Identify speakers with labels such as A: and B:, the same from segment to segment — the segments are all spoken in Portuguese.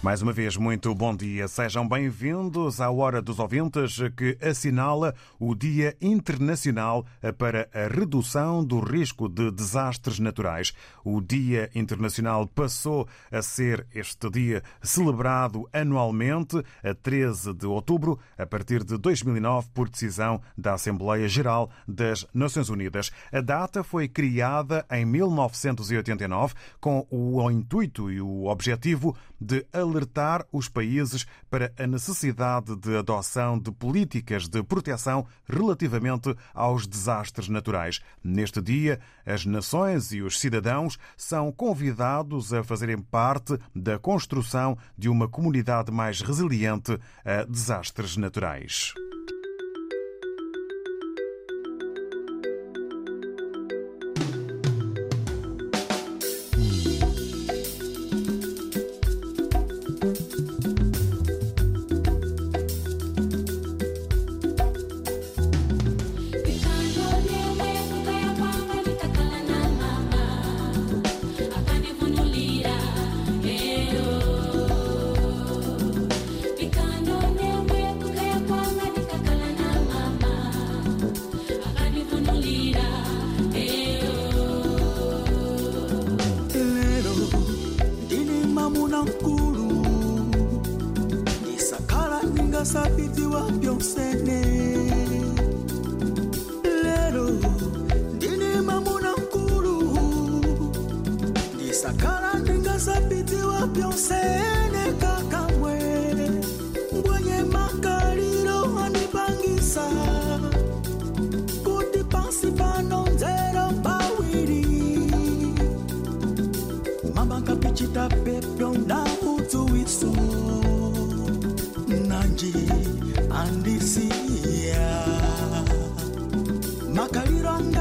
A: Mais uma vez, muito bom dia. Sejam bem-vindos à Hora dos Ouvintes, que assinala o Dia Internacional para a Redução do Risco de Desastres Naturais. O Dia Internacional passou a ser este dia celebrado anualmente, a 13 de outubro, a partir de 2009, por decisão da Assembleia Geral das Nações Unidas. A data foi criada em 1989 com o intuito e o objetivo de alertar os países para a necessidade de adoção de políticas de proteção relativamente aos desastres naturais. Neste dia, as nações e os cidadãos são convidados a fazerem parte da construção de uma comunidade mais resiliente a desastres naturais.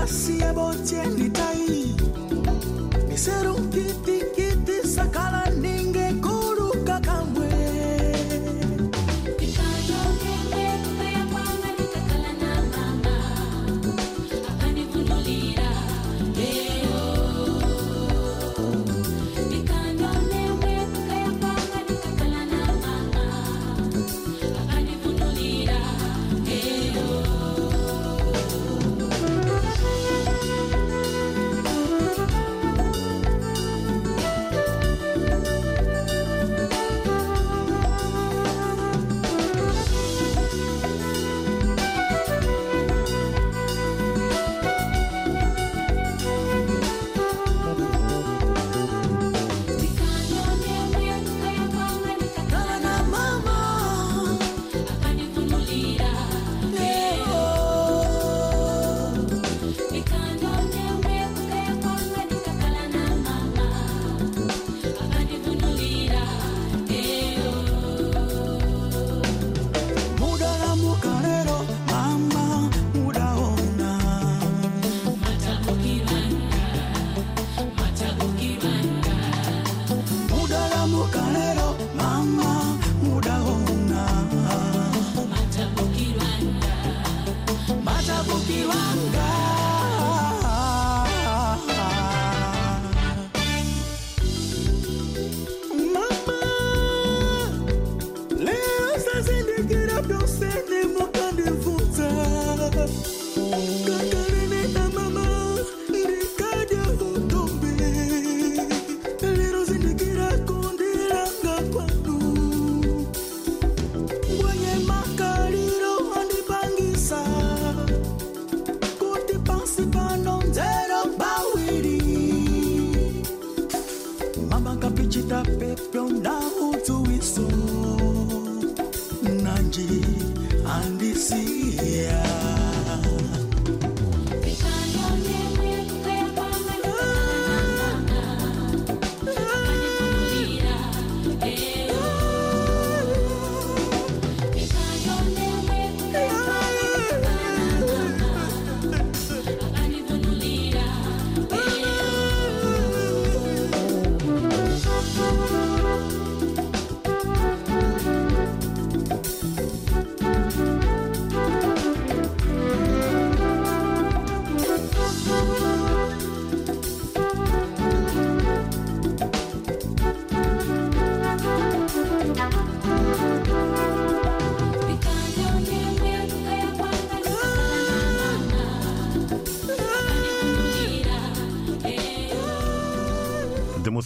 A: see about Jenny.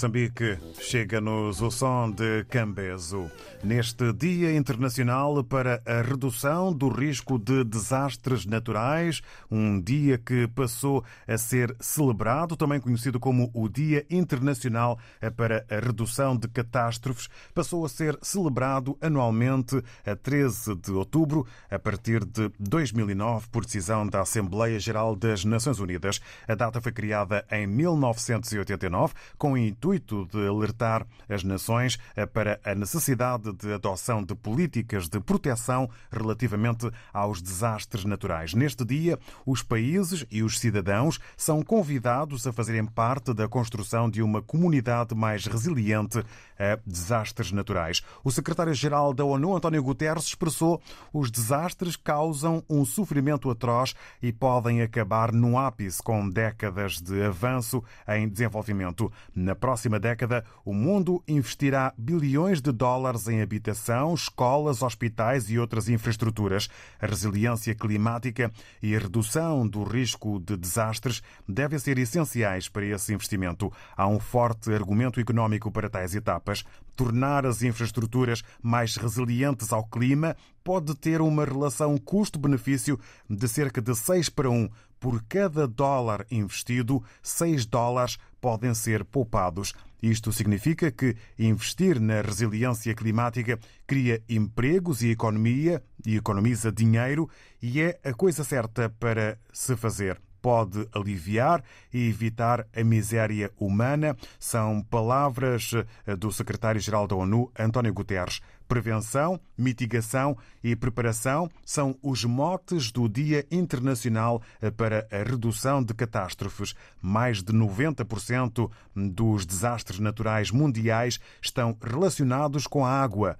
B: Moçambique chega-nos o som de Cambezo. Neste Dia Internacional para a Redução do Risco de Desastres Naturais, um dia que passou a ser celebrado, também conhecido como o Dia Internacional para a Redução de Catástrofes, passou a ser celebrado anualmente a 13 de outubro, a partir de 2009, por decisão da Assembleia Geral das Nações Unidas. A data foi criada em 1989 com o intuito de alertar as nações para a necessidade de adoção de políticas de proteção relativamente aos desastres naturais. Neste dia, os países e os cidadãos são convidados a fazerem parte da construção de uma comunidade mais resiliente a desastres naturais. O secretário-geral da ONU, António Guterres, expressou os desastres causam um sofrimento atroz e podem acabar no ápice com décadas de avanço em desenvolvimento. Na próxima década, o mundo investirá bilhões de dólares em habitação, escolas, hospitais e outras infraestruturas. A resiliência climática e a redução do risco de desastres devem ser essenciais para esse investimento. Há um forte argumento económico para tais etapas. Tornar as infraestruturas mais resilientes ao clima pode ter uma relação custo-benefício de cerca de 6 para 1. Por cada dólar investido, 6 dólares podem ser poupados. Isto significa que investir na resiliência climática cria empregos e economia e economiza dinheiro e é a coisa certa para se fazer pode aliviar e evitar a miséria humana. São palavras eh, do secretário-geral da ONU, António Guterres. Prevenção, mitigação e preparação são os motes do Dia Internacional para a Redução de Catástrofes. Mais de 90% dos desastres naturais mundiais estão relacionados com a água,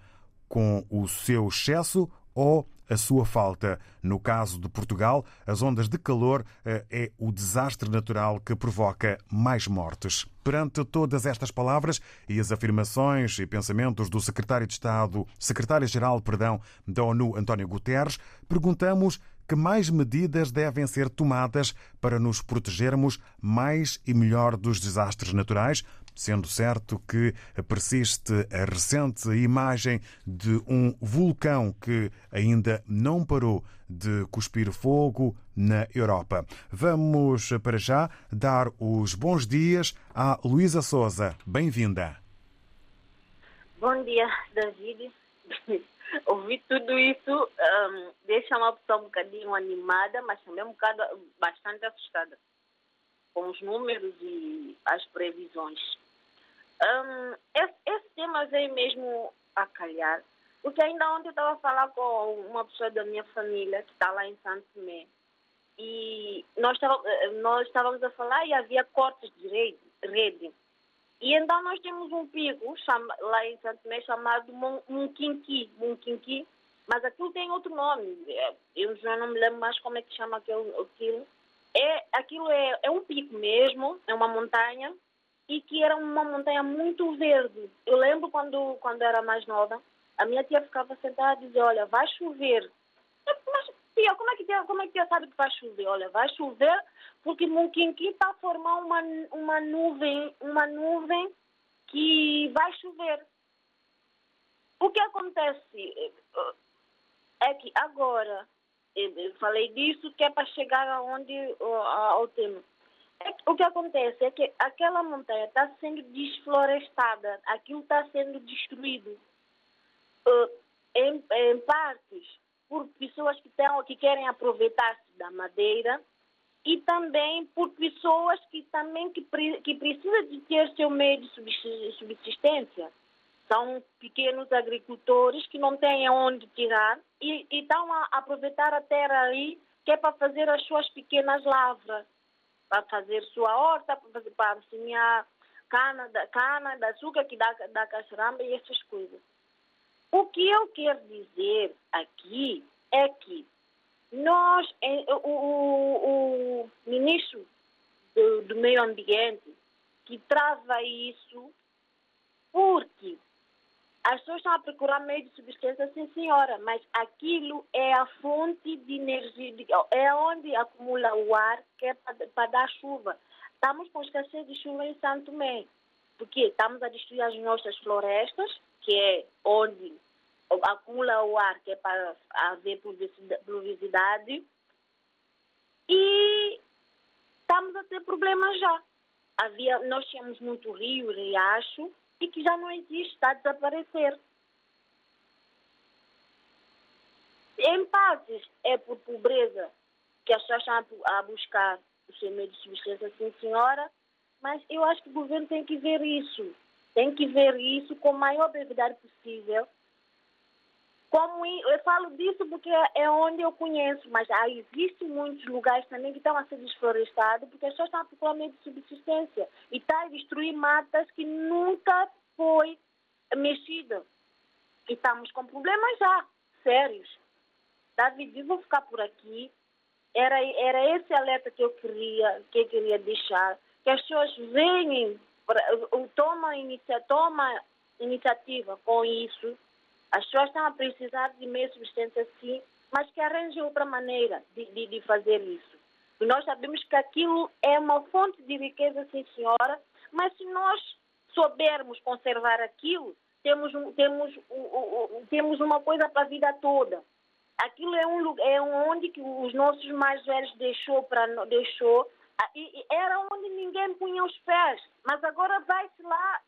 B: com o seu excesso ou a sua falta. No caso de Portugal, as ondas de calor eh, é o desastre natural que provoca mais mortes. Perante todas estas palavras e as afirmações e pensamentos do secretário de Estado, secretário-geral, perdão, da ONU, António Guterres, perguntamos que mais medidas devem ser tomadas para nos protegermos mais e melhor dos desastres naturais, sendo certo que persiste a recente imagem de um vulcão que ainda não parou de cuspir fogo na Europa. Vamos para já dar os bons dias à Luísa Souza. Bem-vinda.
C: Bom dia, David. Ouvir tudo isso um, deixa uma pessoa um bocadinho animada, mas também um bocado bastante assustada com os números e as previsões. Um, esse, esse, tema veio mesmo a calhar, porque ainda ontem eu estava a falar com uma pessoa da minha família que está lá em Santo Tomé e nós, nós estávamos a falar e havia cortes de rede, rede. E então nós temos um pico chama, lá em Santo Tomé chamado Munquinqui, Munquinqui, mas aquilo tem outro nome, é, eu já não me lembro mais como é que chama aquilo. aquilo. É, aquilo é, é um pico mesmo, é uma montanha, e que era uma montanha muito verde. Eu lembro quando, quando era mais nova, a minha tia ficava sentada e dizia, olha, vai chover. Mas, tia, como é que tia, como é que tia sabe que vai chover? Olha, vai chover porque Munquinqui está a formar uma, uma nuvem, uma nuvem que vai chover. O que acontece é que agora, eu falei disso que é para chegar aonde, ao tema o que acontece é que aquela montanha está sendo desflorestada, aquilo está sendo destruído uh, em, em, partes, por pessoas que, tão, que querem aproveitar-se da madeira e também por pessoas que também que, que precisam de ter seu meio de subsistência. São pequenos agricultores que não têm onde tirar e, e estão a aproveitar a terra aí que é para fazer as suas pequenas lavras, para fazer sua horta, para, semear cana, cana de açúcar que dá, dá caçaramba e essas coisas. O que eu quero dizer aqui é que nós, o, o, o ministro do, do, Meio Ambiente, que trava isso, porque as pessoas estão a procurar meio de substância, sim senhora, mas aquilo é a fonte de energia, é onde acumula o ar que é para, dar chuva. Estamos com escassez de chuva em Santo Tomé, porque estamos a destruir as nossas florestas, que é onde acumula o ar, que é para haver pluviosidade, e estamos a ter problemas já. Havia, nós tínhamos muito rio, riacho, e que já não existe, está a desaparecer. Em partes é por pobreza que as pessoas estão a buscar o seu meio de subsistência, sim senhora, mas eu acho que o governo tem que ver isso. Tem que ver isso com a maior brevidade possível como eu falo disso porque é onde eu conheço, mas há, existem muitos lugares também que estão a ser desflorestados porque as pessoas estão a procurar meio de subsistência e estão a destruir matas que nunca foi mexida. E estamos com problemas já sérios. David, eu vou ficar por aqui. Era, era esse alerta que eu queria, que eu queria deixar, que as pessoas venham, tomam inicia, toma iniciativa com isso as pessoas estão a precisar de meio de subsistência sim, mas que arranjem outra maneira de, de, de, fazer isso. E nós sabemos que aquilo é uma fonte de riqueza, sim senhora, mas se nós soubermos conservar aquilo, temos, temos, temos uma coisa para a vida toda. Aquilo é um lugar é onde que os nossos mais velhos deixou para deixou era onde ninguém punha os pés, mas agora vai-se lá,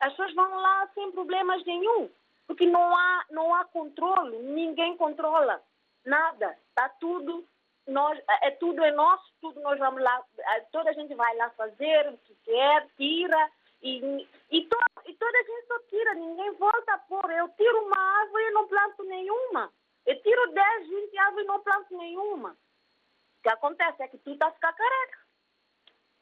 C: as pessoas vão lá sem problemas nenhum porque não há, não há controle, ninguém controla nada, está tudo, nós, é tudo é nosso, tudo nós vamos lá, é, toda a gente vai lá fazer o que quer, tira, e, e, to, e toda a gente só tira, ninguém volta a pôr. Eu tiro uma árvore e não planto nenhuma. Eu tiro 10, 20 árvores e não planto nenhuma. O que acontece é que tu está a ficar careca.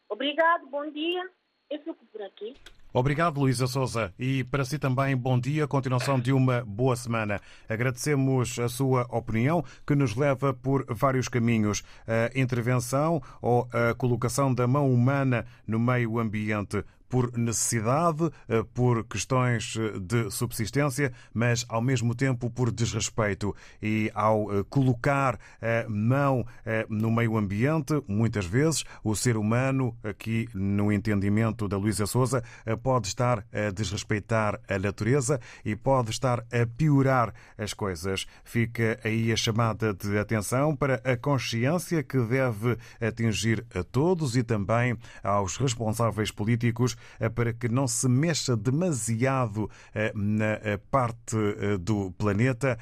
C: Obrigado, bom dia. Eu fico por aqui.
B: Obrigado, Luísa Souza. E para si também, bom dia, continuação de uma boa semana. Agradecemos a sua opinião, que nos leva por vários caminhos. A intervenção ou a colocação da mão humana no meio ambiente por necessidade, eh, por questões eh, de subsistência, mas ao mesmo tempo por desrespeito. E ao eh, colocar a mão no meio ambiente, muitas vezes o ser humano, aqui no entendimento da Luísa Souza, pode estar a desrespeitar a natureza e pode estar a piorar as coisas. Fica aí a chamada de atenção para a consciência que deve atingir a todos e também aos responsáveis políticos para que não se mexa demasiado eh, na eh, parte do planeta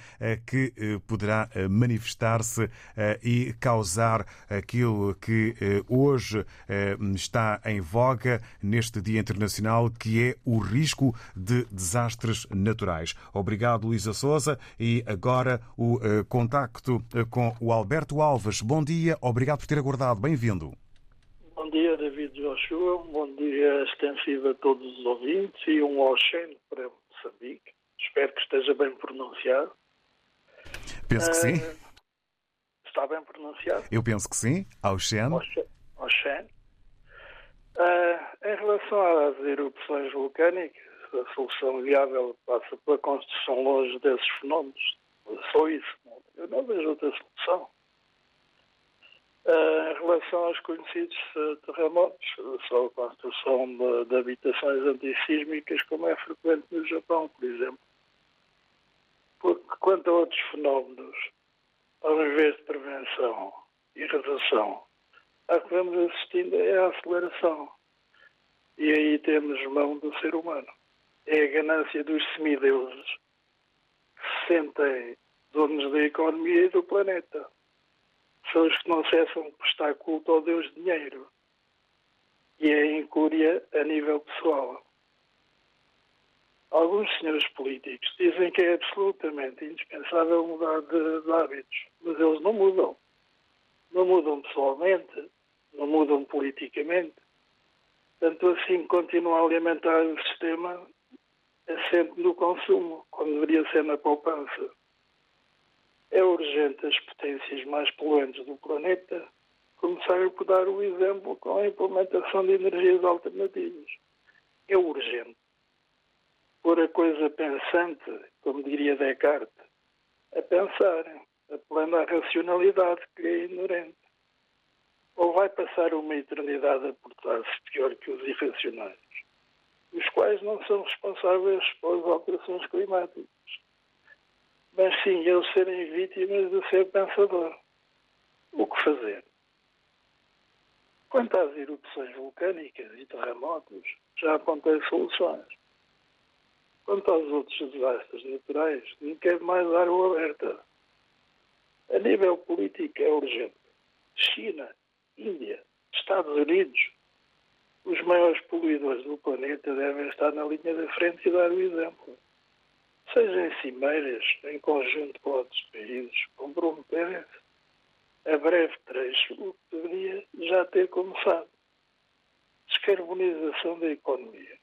B: que poderá manifestar-se e causar aquilo que hoje está em voga neste Dia Internacional, que é o risco de desastres naturais. Obrigado, Luísa Souza. E agora o contacto com o Alberto Alves. Bom dia, obrigado por ter aguardado. Bem-vindo.
D: Joshua. Um bom dia extensivo a todos os ouvintes e um Oxen para Moçambique. Espero que esteja bem pronunciado.
B: Penso que sim. Uh,
D: está bem pronunciado?
B: Eu penso que sim. Oxen.
D: Oxen. Uh, em relação às erupções vulcânicas, a solução viável passa pela construção longe desses fenómenos. Só isso. Eu não vejo outra solução. Em relação aos conhecidos uh, terremotos, só a construção de, de habitações antissísmicas, como é frequente no Japão, por exemplo. Porque, quanto a outros fenómenos, ao invés de prevenção e redução, a que vamos assistindo é a aceleração. E aí temos mão do ser humano. É a ganância dos semideuses que se sentem donos da economia e do planeta. São os que não cessam de prestar culto ao Deus Dinheiro. E é incúria a nível pessoal. Alguns senhores políticos dizem que é absolutamente indispensável mudar de, de hábitos, mas eles não mudam. Não mudam pessoalmente, não mudam politicamente. Tanto assim continuam a alimentar o sistema assente no consumo, quando deveria ser na poupança. É urgente as potências mais poluentes do planeta começarem por dar o exemplo com a implementação de energias alternativas. É urgente pôr a coisa pensante, como diria Descartes, a pensar, apelando à racionalidade que é inerente. Ou vai passar uma eternidade a portar-se pior que os irracionais, os quais não são responsáveis pelas alterações climáticas, mas sim eles serem vítimas do ser pensador. O que fazer? Quanto às erupções vulcânicas e terremotos, já apontei soluções. Quanto aos outros desastres naturais, não quero mais dar o alerta. A nível político é urgente. China, Índia, Estados Unidos, os maiores poluidores do planeta devem estar na linha da frente e dar o exemplo. Seja em cimeiras, em conjunto com outros países, comprometerem-se a breve trecho, o que deveria já ter começado. Descarbonização da economia.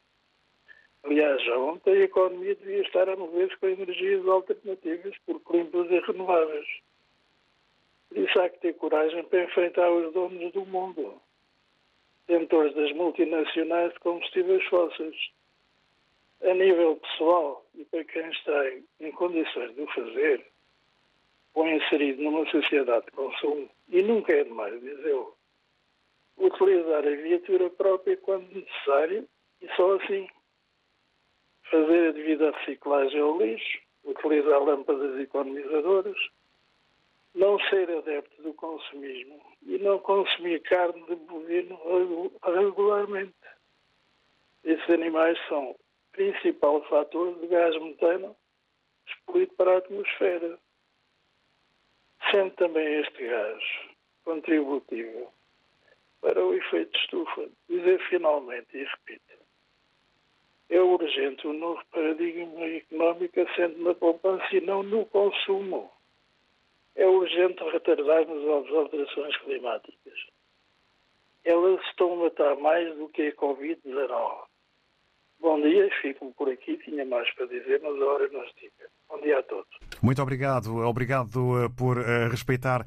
D: Aliás, já ontem a economia devia estar a mover-se com energias alternativas, porque limpas e renováveis. Por isso há que ter coragem para enfrentar os donos do mundo, detentores das multinacionais de combustíveis fósseis. A nível pessoal, e para quem está em condições de o fazer, ou inserido numa sociedade de consumo, e nunca é demais dizê-lo, utilizar a viatura própria quando necessário e só assim fazer a devida reciclagem ao lixo, utilizar lâmpadas economizadoras, não ser adepto do consumismo e não consumir carne de bovino regularmente. Esses animais são principal fator de gás metano expelido para a atmosfera. Sendo também este gás contributivo para o efeito de estufa, dizer finalmente, e repito, é urgente um novo paradigma económico assente na poupança e não no consumo. É urgente retardar-nos às alterações climáticas. Elas estão a matar mais do que a Covid-19. Bom dia, fico por aqui. Tinha mais para dizer, mas a hora não estica. Bom dia a todos.
B: Muito obrigado. Obrigado eh, por uh, respeitar uh,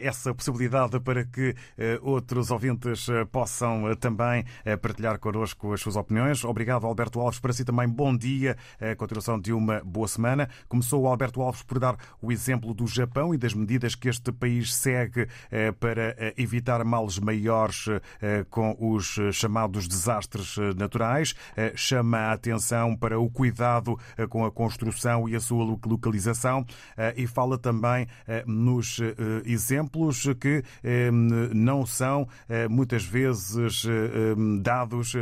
B: essa possibilidade para que outros ouvintes possam também partilhar connosco as suas opiniões. Obrigado, Alberto Alves. Para si também, bom dia. continuação de uma boa semana. Começou o Alberto Alves por dar o exemplo do Japão e das medidas que este país segue para evitar males maiores com os chamados desastres naturais. chama a atenção para o cuidado com a construção e a sua localização eh, e fala também eh, nos eh, exemplos que não são muitas vezes dados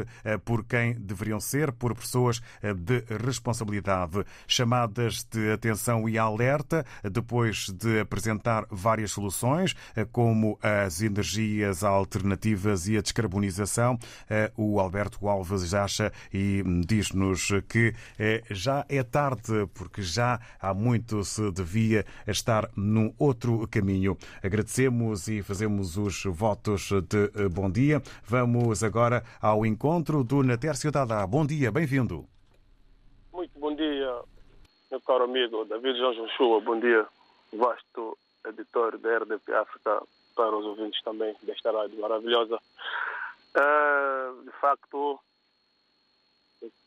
B: por quem deveriam ser, por pessoas de responsabilidade. Chamadas de atenção e alerta, depois de apresentar várias soluções, como as energias alternativas e a descarbonização, o Alberto Alves acha e diz-nos que já é tarde, porque já há muito se devia estar num outro caminho. Agradecemos e fazemos os votos de eh, bom dia. Vamos agora ao encontro do Natércio Dada. Bom dia, bem-vindo.
E: Muito bom dia, meu caro amigo David João Joshua. Bom dia, vasto editor da RDP África, para os ouvintes também desta rádio maravilhosa. Uh, de facto,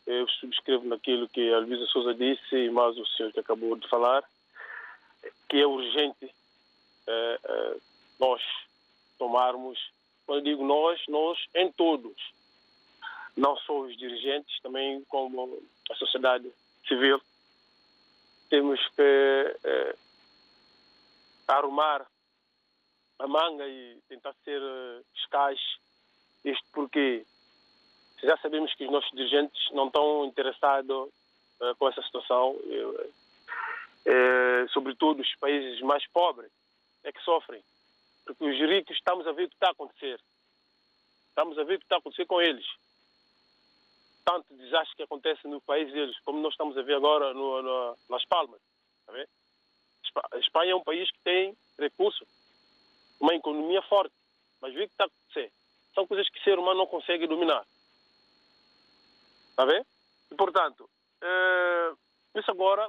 E: eu subscrevo naquilo que a Luísa Souza disse e mais o senhor que acabou de falar, que é urgente é, é, nós tomarmos, quando digo nós, nós em todos, não só os dirigentes, também como a sociedade civil, temos que é, arrumar a manga e tentar ser escais, isto porque já sabemos que os nossos dirigentes não estão interessados uh, com essa situação. Eu, eh, sobretudo os países mais pobres, é que sofrem. Porque os ricos estamos a ver o que está a acontecer. Estamos a ver o que está a acontecer com eles. Tanto desastre que acontece no país deles, como nós estamos a ver agora no, no, nas Palmas. A Espanha é um país que tem recursos, uma economia forte. Mas vê o que está a acontecer. São coisas que o ser humano não consegue dominar. Está bem? E, portanto, eh, isso agora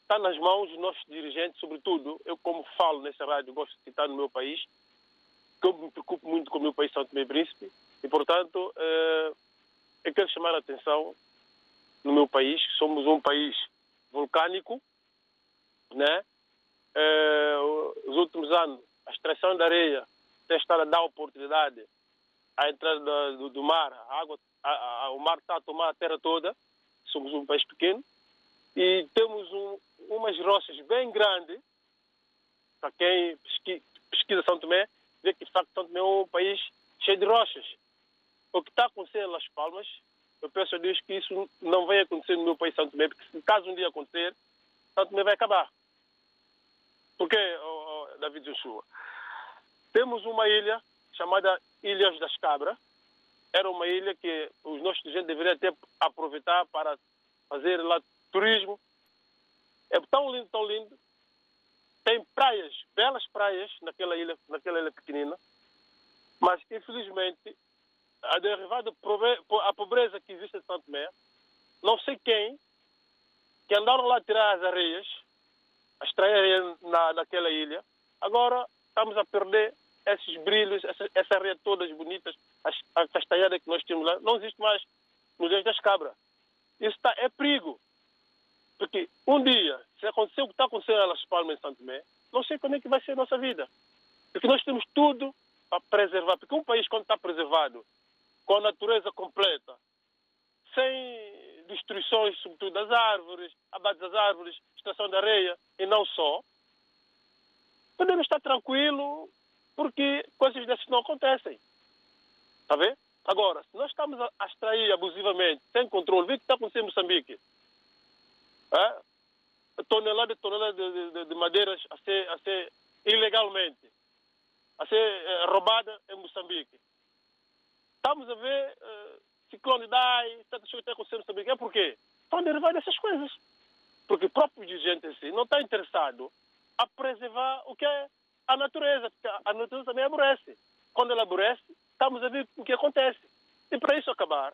E: está nas mãos dos nossos dirigentes, sobretudo, eu como falo nessa rádio, gosto de citar no meu país, que eu me preocupo muito com o meu país, São Tomé e Príncipe, e, portanto, eh, eu quero chamar a atenção no meu país, somos um país vulcânico, né? Eh, os últimos anos, a extração da areia tem estado a dar oportunidade à entrada do, do mar, a água, a, a, o mar está a tomar a terra toda, somos um país pequeno, e temos um, umas rochas bem grandes, para quem pesquisa, pesquisa São Tomé, vê que de facto São Tomé é um país cheio de rochas. O que está a acontecer em Las Palmas, eu peço a Deus que isso não venha acontecer no meu país São Tomé, porque se caso um dia acontecer, São Tomé vai acabar. Porque, oh, oh, David Joshua, temos uma ilha chamada Ilhas das Cabras. Era uma ilha que os nossos estudantes deveriam até aproveitar para fazer lá turismo. É tão lindo, tão lindo. Tem praias, belas praias naquela ilha, naquela ilha pequenina. Mas, infelizmente, a derivada a pobreza que existe em Santo Tomé, não sei quem, que andaram lá a tirar as areias, a extrair areia na, naquela ilha, agora estamos a perder esses brilhos, essa, essa areia todas bonitas, a, a castanhada que nós temos lá, não existe mais no Ilhas das Cabras. Isso tá, é perigo. Porque um dia, se acontecer o que está acontecendo em Las Palmas em Santo Tomé, não sei como é que vai ser a nossa vida. Porque nós temos tudo para preservar. Porque um país, quando está preservado, com a natureza completa, sem destruições, sobretudo das árvores, abate das árvores, extração de areia, e não só, podemos estar tranquilo porque coisas dessas não acontecem. Está a ver? Agora, se nós estamos a extrair abusivamente, sem controle, vê o que está acontecendo em Moçambique. É? Tonelada e tonelada de, de, de, madeiras a ser, a ser ilegalmente, a ser é, roubada em Moçambique. Estamos a ver uh, ciclone Dai, tantas coisas que estão acontecendo em Moçambique. É porquê? Estão derivadas dessas coisas. Porque o próprio dirigente em si não está interessado a preservar o que é a natureza, a natureza também aborrece. Quando ela aborrece, estamos a ver o que acontece. E para isso acabar,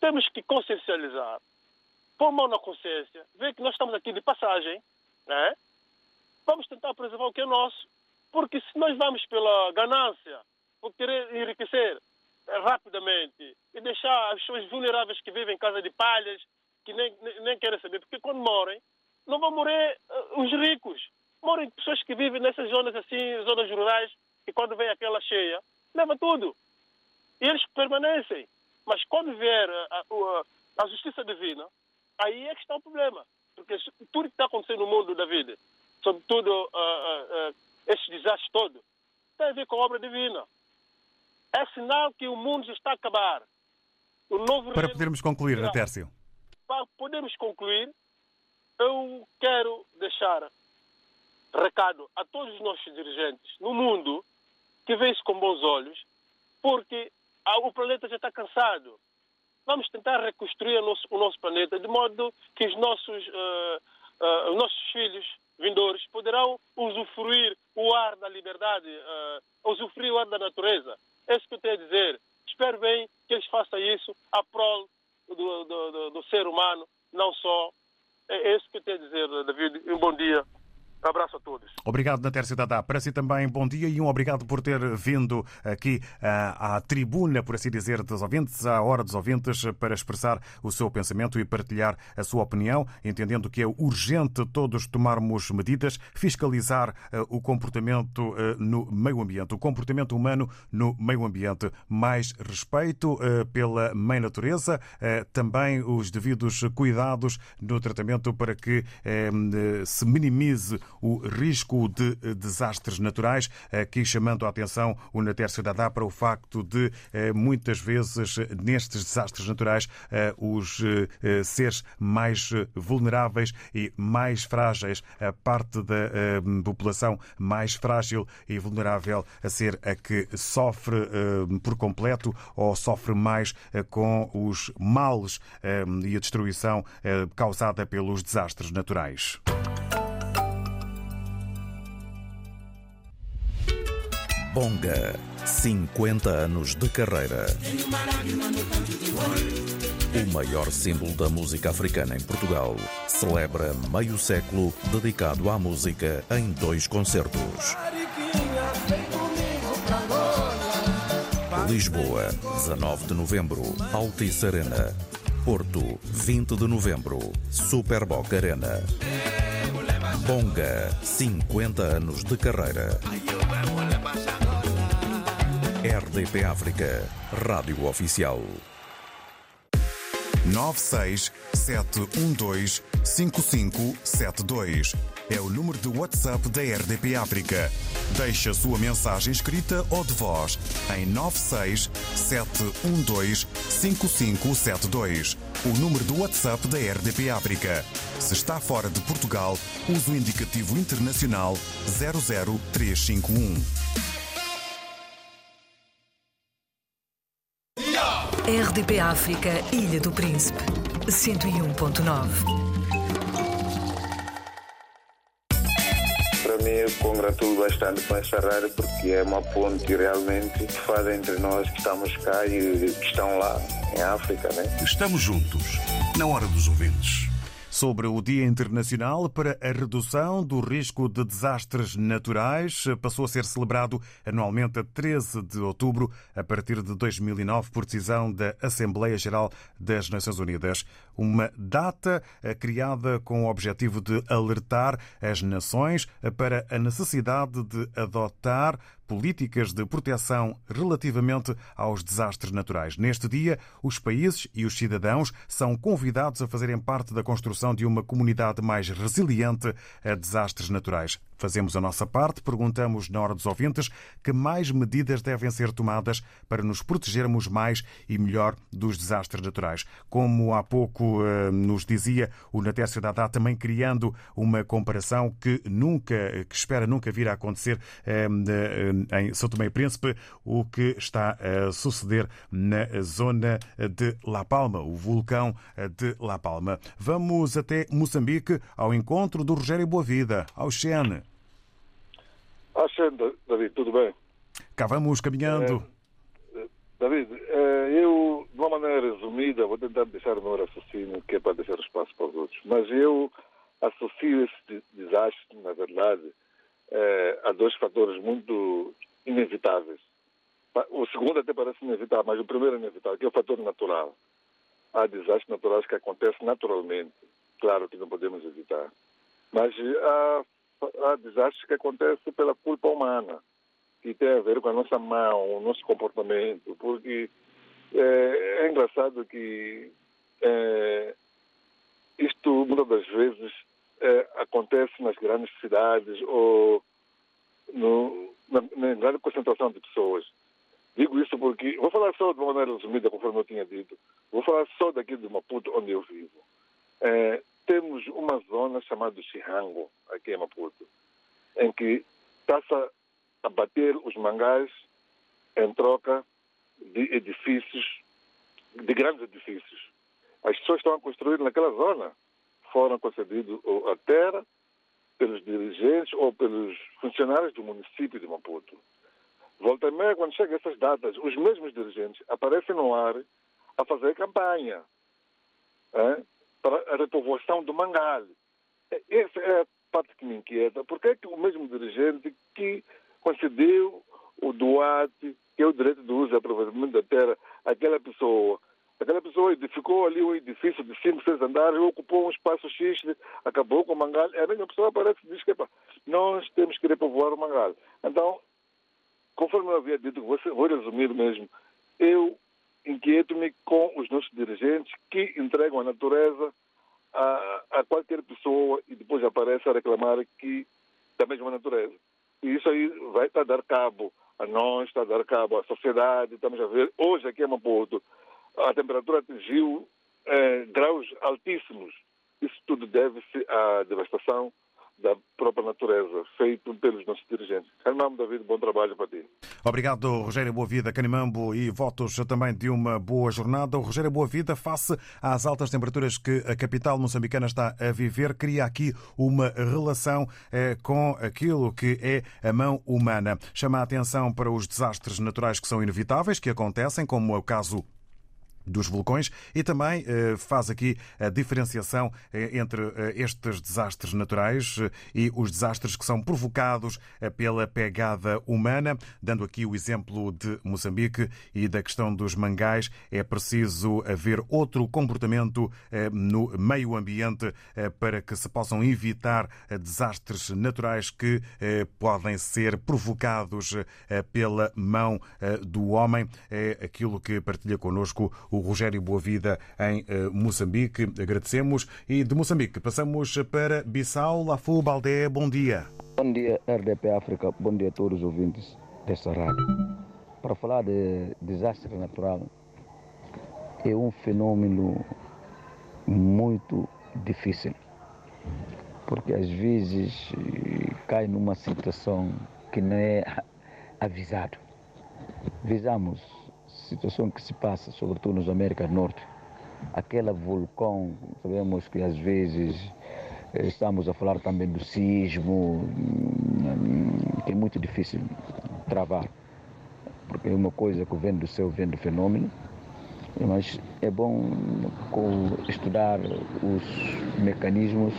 E: temos que consciencializar, pôr mão na consciência, ver que nós estamos aqui de passagem, né? vamos tentar preservar o que é nosso. Porque se nós vamos pela ganância, por querer enriquecer rapidamente e deixar as pessoas vulneráveis que vivem em casa de palhas, que nem, nem, nem querem saber, porque quando morrem, não vão morrer uh, os ricos, Moram pessoas que vivem nessas zonas assim, zonas rurais, e quando vem aquela cheia, leva tudo. E eles permanecem. Mas quando vier a, a, a justiça divina, aí é que está o problema. Porque tudo que está acontecendo no mundo da vida, sobretudo uh, uh, uh, esses desastres todos, tem a ver com a obra divina. É sinal que o mundo já está a acabar.
B: Para podermos concluir, Natércio.
E: Para podermos concluir, eu quero deixar recado a todos os nossos dirigentes no mundo que veem isso com bons olhos, porque o planeta já está cansado. Vamos tentar reconstruir o nosso, o nosso planeta de modo que os nossos, uh, uh, os nossos filhos vindores poderão usufruir o ar da liberdade, uh, usufruir o ar da natureza. É isso que eu tenho a dizer. Espero bem que eles façam isso a prol do, do, do, do ser humano, não só. É, é isso que eu tenho a dizer, David. Um bom dia. Abraço a todos.
B: Obrigado, Natércio Dadá. Para si também, bom dia e um obrigado por ter vindo aqui ah, à tribuna, por assim dizer, dos ouvintes, à hora dos ouvintes, para expressar o seu pensamento e partilhar a sua opinião, entendendo que é urgente todos tomarmos medidas, fiscalizar ah, o comportamento ah, no meio ambiente, o comportamento humano no meio ambiente. Mais respeito pela mãe natureza, também os devidos cuidados no tratamento para que se minimize o risco de desastres naturais, aqui chamando a atenção o Natércio Dadá para o facto de muitas vezes nestes desastres naturais os seres mais vulneráveis e mais frágeis, a parte da população mais frágil e vulnerável a ser a que sofre por completo ou sofre mais com os males e a destruição causada pelos desastres naturais.
F: Bonga, 50 anos de carreira. O maior símbolo da música africana em Portugal celebra meio século dedicado à música em dois concertos. Lisboa, 19 de novembro, Altice Arena. Porto, 20 de novembro, Superboc Arena. Bonga, 50 anos de carreira. RDP África, Rádio Oficial.
B: 967125572 é o número de WhatsApp da RDP África. Deixe a sua mensagem escrita ou de voz em 967125572. O número do WhatsApp da RDP África. Se está fora de Portugal, use o indicativo internacional 00351.
G: RDP África, Ilha do Príncipe, 101.9.
H: Para mim, eu congratulo bastante com essa rádio porque é uma ponte realmente que faz entre nós que estamos cá e que estão lá em África, né?
I: Estamos juntos, na hora dos ouvintes
B: sobre o Dia Internacional para a Redução do Risco de Desastres Naturais. Passou a ser celebrado anualmente a 13 de outubro, a partir de 2009, por decisão da Assembleia Geral das Nações Unidas. Uma data eh, criada com o objetivo de alertar as nações para a necessidade de adotar políticas de proteção relativamente aos desastres naturais. Neste dia, os países e os cidadãos são convidados a fazerem parte da construção de uma comunidade mais resiliente a desastres naturais. Fazemos a nossa parte, perguntamos na hora dos ouvintes que mais medidas devem ser tomadas para nos protegermos mais e melhor dos desastres naturais. Como há pouco eh, nos dizia o Natércio Dadá, também criando uma comparação que nunca, que espera nunca vir a acontecer eh, em São Tomé e Príncipe, o que está a suceder na zona de La Palma, o vulcão de La Palma. Vamos até Moçambique ao encontro do Rogério Boavida, ao Xene.
J: Ah, sim, David, tudo bem?
B: Cá vamos caminhando.
J: É, David, é, eu, de uma maneira resumida, vou tentar deixar o meu raciocínio, que é para deixar espaço para os outros, mas eu associo esse desastre, na verdade, é, a dois fatores muito inevitáveis. O segundo até parece inevitável, mas o primeiro é inevitável, que é o fator natural. Há desastres naturais que acontecem naturalmente, claro que não podemos evitar. Mas há há desastres que acontecem pela culpa humana, que tem a ver com a nossa mão, o nosso comportamento, porque é, é engraçado que é, isto muitas das vezes é, acontece nas grandes cidades ou no, na, na grande concentração de pessoas. Digo isso porque, vou falar só de uma maneira resumida, conforme eu tinha dito, vou falar só daqui de Maputo, onde eu vivo. É, temos uma zona chamada Chirango, aqui em Maputo, em que está-se a bater os mangás em troca de edifícios, de grandes edifícios. As pessoas estão a construir naquela zona. Foram concedidos a terra pelos dirigentes ou pelos funcionários do município de Maputo. Volta e meia, quando chegam essas datas, os mesmos dirigentes aparecem no ar a fazer campanha. É? para a repovoação do Mangal. Essa é a parte que me inquieta. Porque é que o mesmo dirigente que concedeu o Duarte, que é o direito de uso e aproveitamento da terra, aquela pessoa, aquela pessoa edificou ali um edifício de 5, 6 andares, ocupou um espaço X, acabou com o Mangal, a mesma pessoa aparece e diz que nós temos que repovoar o Mangal. Então, conforme eu havia dito, vou, vou resumir mesmo, eu inquieto-me com os nossos dirigentes que entregam a natureza a, a qualquer pessoa e depois aparece a reclamar que da mesma natureza. E isso aí vai estar dar cabo a nós, está a dar cabo à sociedade. Estamos a ver, hoje aqui em Maputo, a temperatura atingiu eh, graus altíssimos. Isso tudo deve-se à devastação da própria natureza, feito pelos nossos dirigentes. Canimambo, David, bom trabalho para ti.
B: Obrigado, Rogério Boavida, Canimambo, e votos também de uma boa jornada. O Rogério Boavida, face às altas temperaturas que a capital moçambicana está a viver, cria aqui uma relação eh, com aquilo que é a mão humana. Chama a atenção para os desastres naturais que são inevitáveis, que acontecem, como é o caso dos vulcões e também eh, faz aqui a diferenciação eh, entre eh, estes desastres naturais e os desastres que são provocados pela pegada humana, dando aqui o exemplo de Moçambique e da questão dos mangais. É preciso haver outro comportamento no meio ambiente para que se possam evitar desastres naturais que podem ser provocados pela mão do homem. É aquilo que partilha connosco o o Rogério Boavida em eh, Moçambique. Agradecemos. E de Moçambique passamos para Bissau, Lafu, Baldé. Bom dia.
K: Bom dia, RDP África. Bom dia a todos os ouvintes desta rádio. Para falar de desastre natural, é um fenômeno muito difícil, porque às vezes eh, cai numa situação que não é avisado. Visamos situação que se passa, sobretudo nos Américas Norte, aquele vulcão, sabemos que às vezes eh, estamos a falar também do sismo, hum, que é muito difícil travar, porque é uma coisa que vem do céu, vem do fenômeno, mas é bom estudar os mecanismos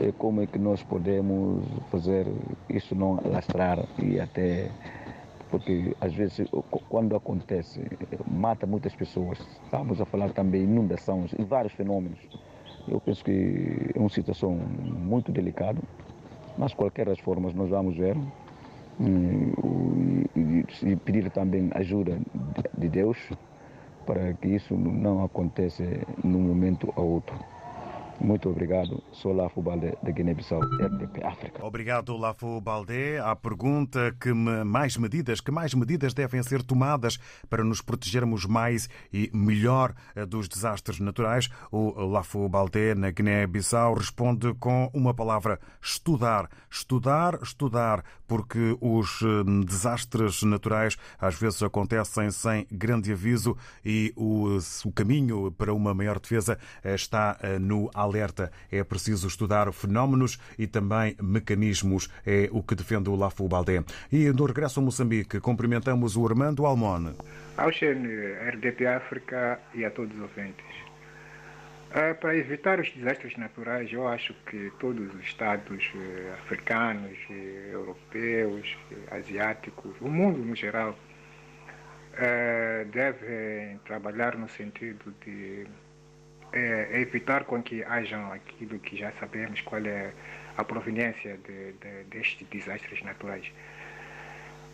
K: e como é que nós podemos fazer isso não lastrar e até porque às vezes quando acontece mata muitas pessoas. Estamos a falar também de inundações e vários fenômenos. Eu penso que é uma situação muito delicada, mas qualquer das formas nós vamos ver e pedir também ajuda de Deus para que isso não aconteça num momento ou outro. Muito obrigado. Sou Lafo Baldé, da Guiné-Bissau, RDP África.
B: Obrigado, Lafo Baldé. A pergunta que mais medidas, que mais medidas devem ser tomadas para nos protegermos mais e melhor eh, dos desastres naturais, o Lafo Baldé, na Guiné-Bissau, responde com uma palavra: estudar. Estudar, estudar, porque os eh, desastres naturais às vezes acontecem sem grande aviso e o, o caminho para uma maior defesa eh, está no alerta. É preciso estudar fenómenos e também mecanismos, é o que defende o Lafu Baldé. E no regresso a Moçambique, cumprimentamos o Armando Almone.
L: Ao RDP África e a todos os ouvintes. Uh, para evitar os desastres naturais, eu acho que todos os Estados uh, africanos, uh, europeus, asiáticos, o mundo no geral, devem trabalhar no sentido de é, evitar com que hajam aquilo que já sabemos qual é a proveniência de, de, destes desastres naturais.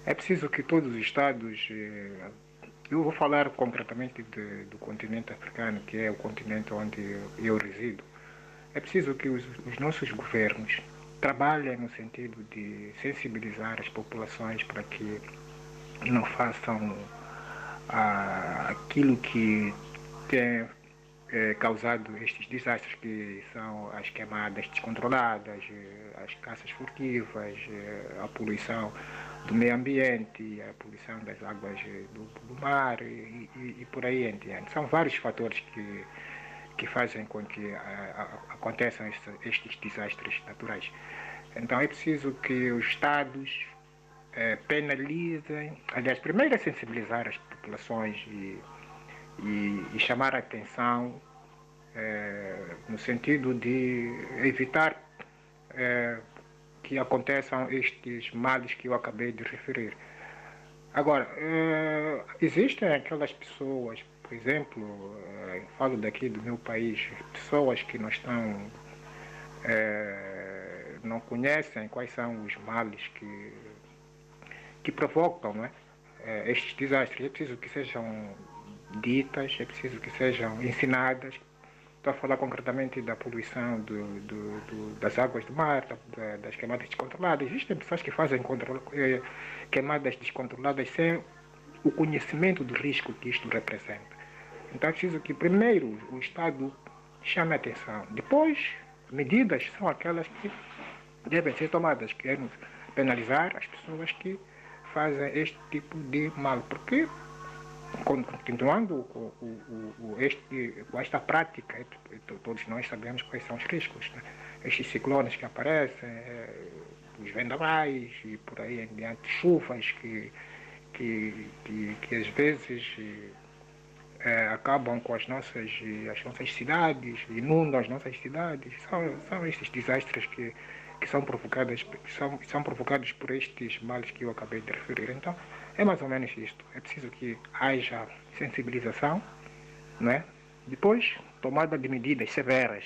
L: É preciso que todos os Estados, eh, eu vou falar concretamente de, do continente africano, que é o continente onde eu resido, é preciso que os, os nossos governos trabalhem no sentido de sensibilizar as populações para que não façam ah, aquilo que tem é, causado estes desastres, que são as queimadas descontroladas, eh, as caças furtivas, eh, a poluição do meio ambiente, a poluição das águas eh, do, do mar e, e, e, por aí em diante. São vários fatores que, que fazem com que a, a, aconteçam estes, estes, desastres naturais. Então é preciso que os Estados penalizem, aliás, primeiro é sensibilizar as populações e e, e chamar a atenção é, no sentido de evitar é, que aconteçam estes males que eu acabei de referir. Agora, é, existem aquelas pessoas, por exemplo, é, falo daqui do meu país, pessoas que não estão, é, não conhecem quais são os males que, que provocam né, estes desastres. É preciso que sejam ditas, é preciso que sejam ensinadas Estou a falar concretamente da poluição do, do, do, das águas do mar, da, das queimadas descontroladas. Existem pessoas que fazem eh, queimadas descontroladas sem o conhecimento do risco que isto representa. Então é preciso que primeiro o Estado chame a atenção. Depois, medidas são aquelas que devem ser tomadas, queremos penalizar as pessoas que fazem este tipo de mal. Porque, continuando com, com, este, com esta prática, todos nós sabemos quais são os riscos. Né? Estes ciclones que aparecem, eh, os vendavais e por aí em diante, chuvas que, que, que, que às vezes é, acabam com as nossas, as nossas cidades, inundam as nossas cidades. São, são estes desastres que, que, são provocados, são, são provocados por estes males que eu acabei de referir. Então, é mais ou menos isto. É preciso que haja sensibilização, é? depois tomada de medidas severas,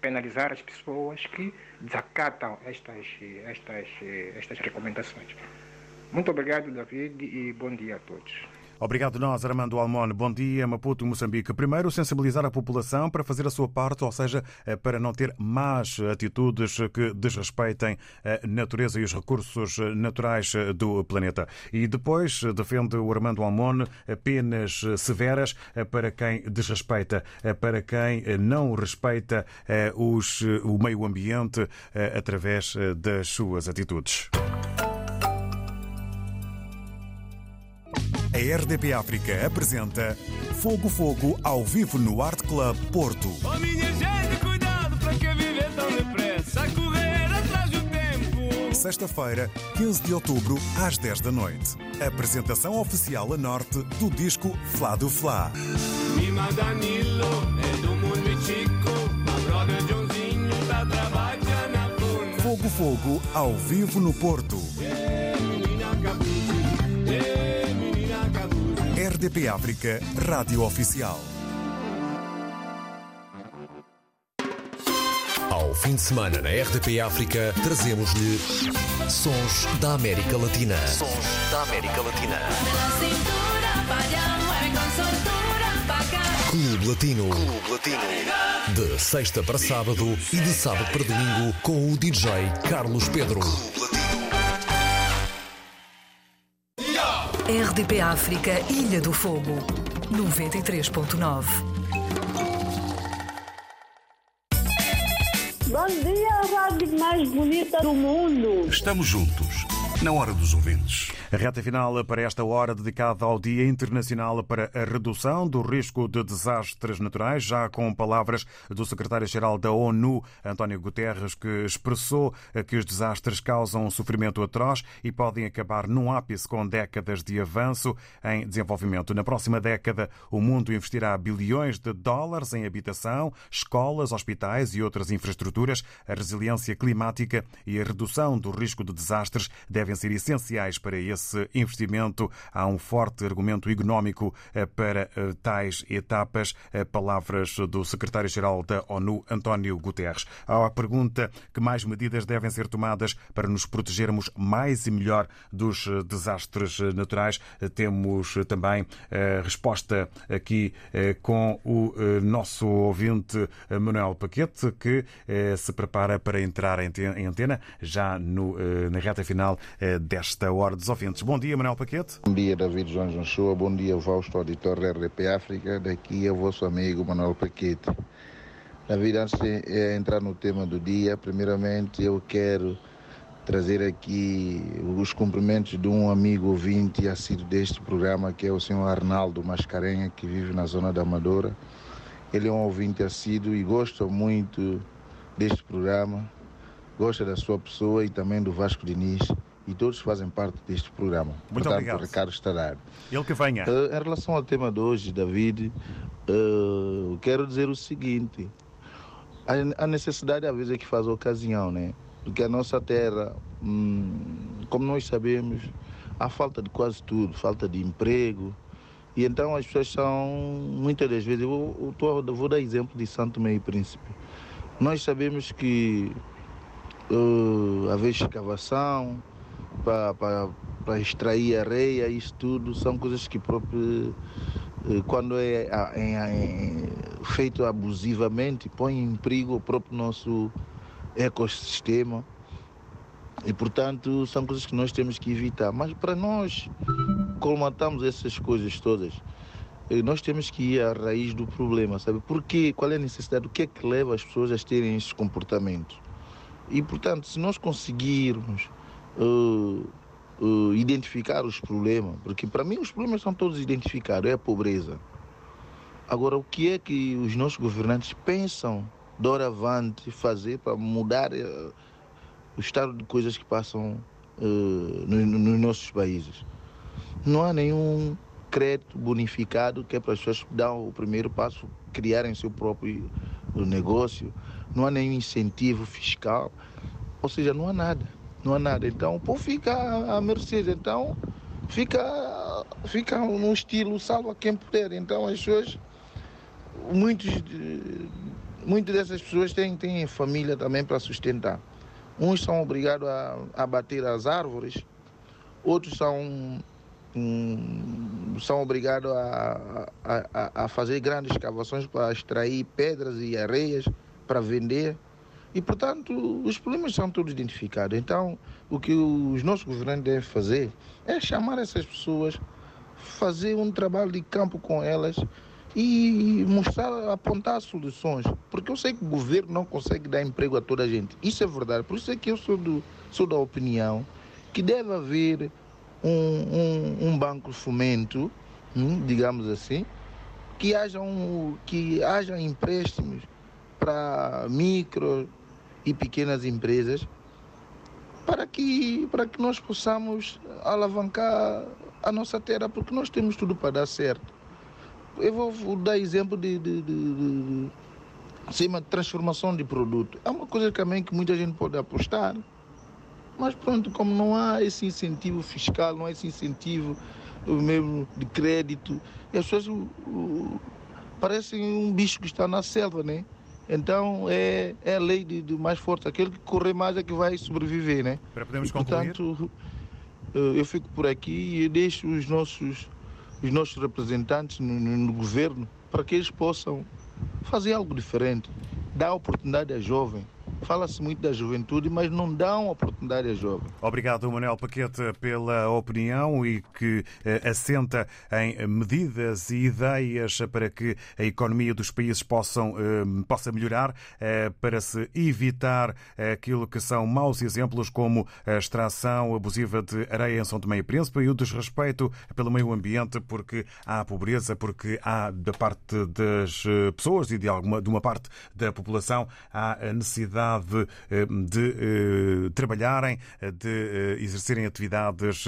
L: penalizar as pessoas que desacatam estas, estas, estas recomendações. Muito obrigado, David, e bom dia a todos.
B: Obrigado nós, Armando Almone. Bom dia, Maputo, Moçambique. Primeiro, sensibilizar a população para fazer a sua parte, ou seja, eh, para não ter más atitudes que desrespeitem a natureza e os recursos naturais do planeta. E depois, defende o Armando Almone, penas severas para quem desrespeita, para quem não respeita eh, os, o meio ambiente eh, através das suas atitudes. A RDP África apresenta Fogo Fogo ao vivo no Art Club Porto.
M: Oh minha gente, cuidado para que viver tão depressa, a correr atrás do tempo.
B: Sexta-feira, 15 de outubro, às 10 da noite. Apresentação oficial a norte do disco Flá do Flá.
M: Mima Danilo é do mundo chico, a brother Joãozinho tá trabalhando na.
B: Fogo Fogo ao vivo no Porto. RDP África, Rádio Oficial.
N: Ao fim de semana na RDP África, trazemos-lhe Sons da América Latina. Sons da América Latina. Clube Latino. Clube Latino. De sexta para sábado e de sábado para domingo com o DJ Carlos Pedro.
G: RDP África, Ilha do Fogo, 93.9.
O: Bom dia, a rádio mais bonita do mundo.
I: Estamos juntos, na hora dos ouvintes.
B: A reta final para esta hora dedicada ao Dia Internacional para a Redução do Risco de Desastres Naturais, já com palavras do secretário-geral da ONU, António Guterres, que expressou que os desastres causam um sofrimento atroz e podem acabar num ápice com décadas de avanço em desenvolvimento. Na próxima década, o mundo investirá bilhões de dólares em habitação, escolas, hospitais e outras infraestruturas. A resiliência climática e a redução do risco de desastres devem ser essenciais para esse esse investimento. Há um forte argumento económico eh, para eh, tais etapas. Eh, palavras do secretário-geral da ONU, António Guterres. Há a pergunta que mais medidas devem ser tomadas para nos protegermos mais e melhor dos desastres naturais. Temos também a resposta aqui com o nosso ouvinte Manuel Paquete, que se prepara para entrar em antena já no, na reta final desta hora dos ouvintes ouvintes. Bom dia, Manuel Paquete.
P: Bom dia, David João Joshua. Bom dia, Fausto, da RDP África. Daqui é o vosso amigo Manuel Paquete. David, antes de entrar no tema do dia, primeiramente eu quero trazer aqui os cumprimentos de um amigo ouvinte assíduo deste programa, que é o senhor Arnaldo Mascarenha, que vive na zona da Amadora. Ele é um ouvinte assíduo e gosta muito deste programa, gosta da sua pessoa e também do Vasco Diniz e todos fazem parte deste programa.
B: Muito
P: Portanto,
B: obrigado.
P: o Ricardo está dado.
B: Ele que venha.
P: Uh, em relação ao tema de hoje, David, uh, quero dizer o seguinte: a, a, necessidade às vezes é que faz a ocasião, né? Porque a nossa terra, hum, como nós sabemos, há falta de quase tudo, falta de emprego. E então as pessoas são, muitas das vezes, eu, eu, tô, eu vou dar exemplo de Santo Meio Príncipe. Nós sabemos que uh, haver escavação, para extrair areia, isso tudo são coisas que próprio eh, quando é, ah, é- é feito abusivamente, põe em perigo o próprio nosso ecossistema. E, portanto, são coisas que nós temos que evitar. Mas para nós colmatarmos essas coisas todas, eh, nós temos que ir à raiz do problema, sabe? Porque, qual é a necessidade? O que é que leva as pessoas a terem esses comportamentos? E, portanto, se nós conseguirmos eh, eh, identificar os problemas, porque para mim os problemas são todos identificados, é a pobreza. Agora, o que é que os nossos governantes pensam doravante fazer para mudar eh, o estado de coisas que passam eh, no- no- nos nossos países? Não há nenhum crédito bonificado que é para as pessoas dar o primeiro passo, criarem seu próprio negócio. Não há nenhum incentivo fiscal. Ou seja, não há nada. Não há nada. Então o povo fica à mercê. Então fica, fica num estilo salva quem puder. Então as pessoas, muitos, muitas dessas pessoas têm, têm família também para sustentar. Uns são obrigados a, a bater as árvores, outros são, hum, são obrigados a, a- a fazer grandes escavações para extrair pedras e areias para vender. E, portanto, os problemas são todos identificados. Então, o que os nossos governantes devem fazer é chamar essas pessoas, fazer um trabalho de campo com elas e mostrar, apontar soluções. Porque eu sei que o governo não consegue dar emprego a toda a gente. Isso é verdade. Por isso é que eu sou, do, sou da opinião que deve haver um, um, um banco fomento, hum, digamos assim, que haja, um, que haja empréstimos para micro e pequenas empresas para que, para que nós possamos alavancar a nossa terra, porque nós temos tudo para dar certo. Eu vou, dar exemplo de, de, de, de, de de transformação de produto. É uma coisa também que muita gente pode apostar. Mas pronto, como não há esse incentivo fiscal, não há esse incentivo mesmo de crédito, as pessoas parecem um bicho que está na selva, né? Então é, é a lei de, de mais forte, aquele que correr mais é que vai sobreviver, né?
B: Para podermos
P: E, portanto, uh, eu fico por aqui e deixo os nossos, os nossos representantes no, no- no governo para que eles possam fazer algo diferente, dar oportunidade a jovem. Fala-se muito da juventude, mas não dão oportunidade a jovem.
B: Obrigado, Manuel Paquete, pela opinião e que eh, assenta em medidas e ideias para que a economia dos países possam, eh, possa melhorar, eh, para se evitar aquilo que são maus exemplos, como a extração abusiva de areia em São Tomé e Príncipe e o desrespeito pelo meio ambiente, porque há pobreza, porque há da parte das pessoas e de, alguma, de uma parte da população há a necessidade eh, de eh, trabalharem, eh, de exercerem atividades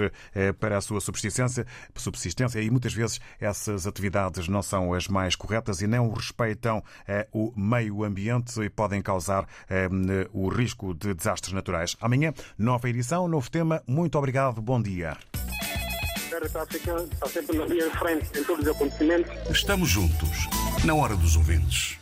B: para a sua subsistência, subsistência e muitas vezes essas atividades não são as mais corretas e não respeitam o meio ambiente e podem causar o risco de desastres naturais. Amanhã, nova edição, novo tema. Muito obrigado, bom dia.
D: A África está sempre na linha de frente em todos os acontecimentos.
I: Estamos juntos, na hora dos ouvintes.